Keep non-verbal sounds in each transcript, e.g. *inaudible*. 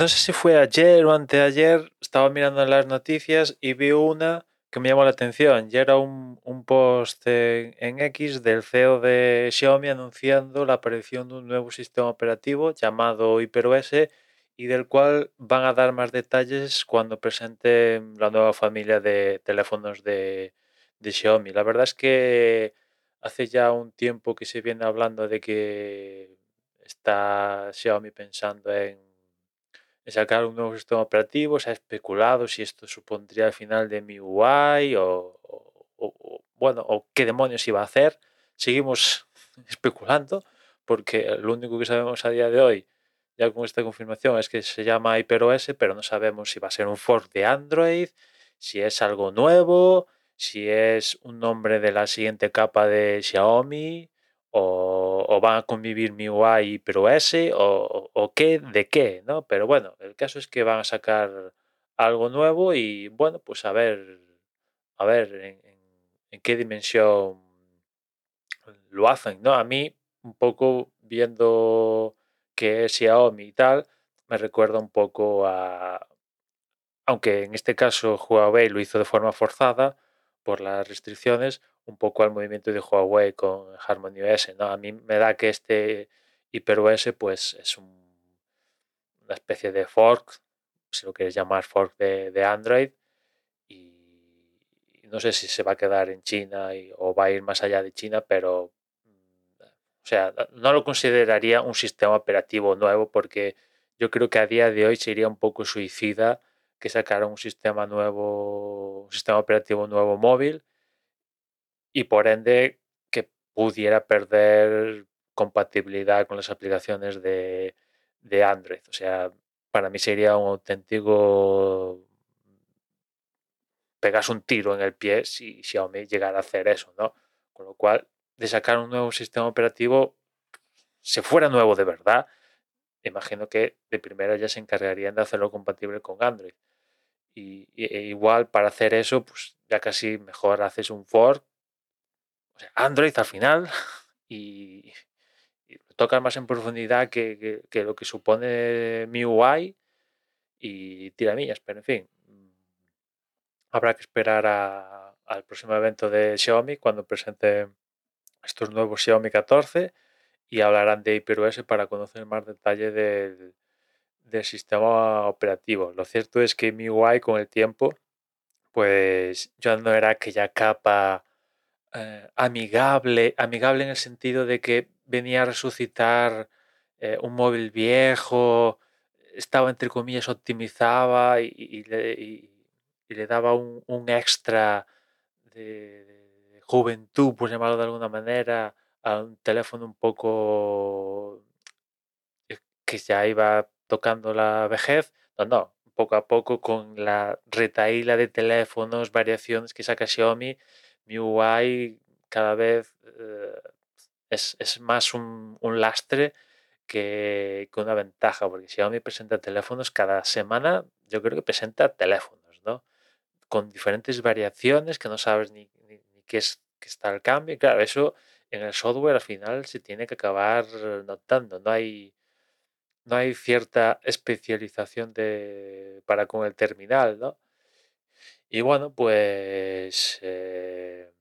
no sé si fue ayer o anteayer, estaba mirando las noticias y vi una que me llamó la atención. Y era un, post en, X del CEO de Xiaomi anunciando la aparición de un nuevo sistema operativo llamado HyperOS y del cual van a dar más detalles cuando presenten la nueva familia de teléfonos de, de Xiaomi. La verdad es que hace ya un tiempo que se viene hablando de que está Xiaomi pensando en sacar un nuevo sistema operativo, se ha especulado si esto supondría el final de MIUI o, o, bueno, o qué demonios iba a hacer. Seguimos *laughs* especulando porque lo único que sabemos a día de hoy, ya con esta confirmación, es que se llama HyperOS, pero no sabemos si va a ser un fork de Android, si es algo nuevo, si es un nombre de la siguiente capa de Xiaomi o, van a convivir MIUI y HyperOS o, o qué, de qué, ¿no? Pero bueno, el caso es que van a sacar algo nuevo y bueno, pues a ver, a ver en, qué dimensión lo hacen, ¿no? A mí, un poco viendo que es Xiaomi y tal, me recuerda un poco a, aunque en este caso Huawei lo hizo de forma forzada por las restricciones, un poco al movimiento de Huawei con Harmony OS, ¿no? A mí me da que este HyperOS pues es un una especie de fork, si lo quieres llamar fork de, Android. Y, no sé si se va a quedar en China o va a ir más allá de China, pero mm, o sea, no lo consideraría un sistema operativo nuevo porque yo creo que a día de hoy sería un poco suicida que sacara un sistema nuevo, un sistema operativo nuevo móvil y por ende que pudiera perder compatibilidad con las aplicaciones de, de Android. O sea, para mí sería un auténtico pegas un tiro en el pie si Xiaomi llegara a hacer eso, ¿no? Con lo cual, de sacar un nuevo sistema operativo, si fuera nuevo de verdad, imagino que de primera ya se encargarían de hacerlo compatible con Android. Y, e igual para hacer eso, pues ya casi mejor haces un fork, Android al final, *laughs* y, toca más en profundidad que, lo que supone MIUI y tiramillas, pero en fin, mm, habrá que esperar al próximo evento de Xiaomi cuando presente estos nuevos Xiaomi 14 y hablarán de HyperOS para conocer más detalle del, sistema operativo. Lo cierto es que MIUI con el tiempo, pues ya no era aquella capa eh, amigable, amigable en el sentido de que venía a resucitar eh, un móvil viejo, estaba entre comillas optimizaba y, le, daba un, extra de, juventud, por llamarlo de alguna manera, a un teléfono un poco eh, que ya iba tocando la vejez. No, no, poco a poco con la retaíla de teléfonos, variaciones que saca Xiaomi, MIUI cada vez eh, es, más un, lastre que, una ventaja, porque Xiaomi presenta teléfonos cada semana, yo creo que presenta teléfonos, ¿no? Con diferentes variaciones que no sabes ni, qué es que está el cambio. claro, eso en el software al final se tiene que acabar notando. No hay, no hay cierta especialización de, para con el terminal, ¿no? Y bueno, pues eh,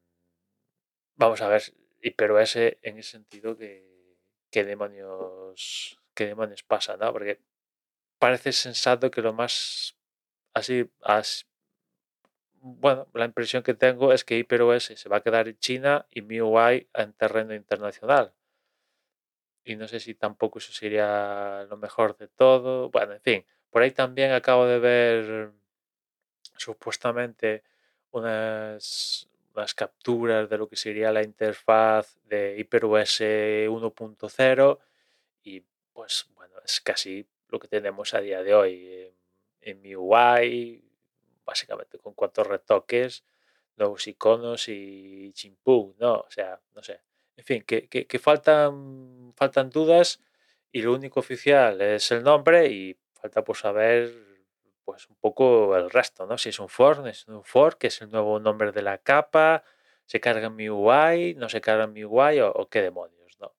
vamos a ver y pero ese en ese sentido que qué demonios qué demonios pasa, ¿no? Porque parece sensato que lo más así, bueno, la impresión que tengo es que HyperOS se va a quedar en China y MIUI en terreno internacional. Y no sé si tampoco eso sería lo mejor de todo. Bueno, en fin, por ahí también acabo de ver supuestamente unas las capturas de lo que sería la interfaz de HyperOS 1.0 y pues bueno, es casi lo que tenemos a día de hoy en, mi UI, básicamente con cuatro retoques, nuevos iconos y chimpú, ¿no? O sea, no sé. En fin, que, que, faltan, faltan dudas y lo único oficial es el nombre y falta por saber pues un poco el resto, ¿no? Si es un fork, es un fork, que es el nuevo nombre de la capa, se carga en MIUI, no se carga en MIUI o, o qué demonios, ¿no?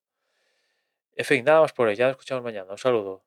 En fin, nada más por hoy, ya nos escuchamos mañana, un saludo.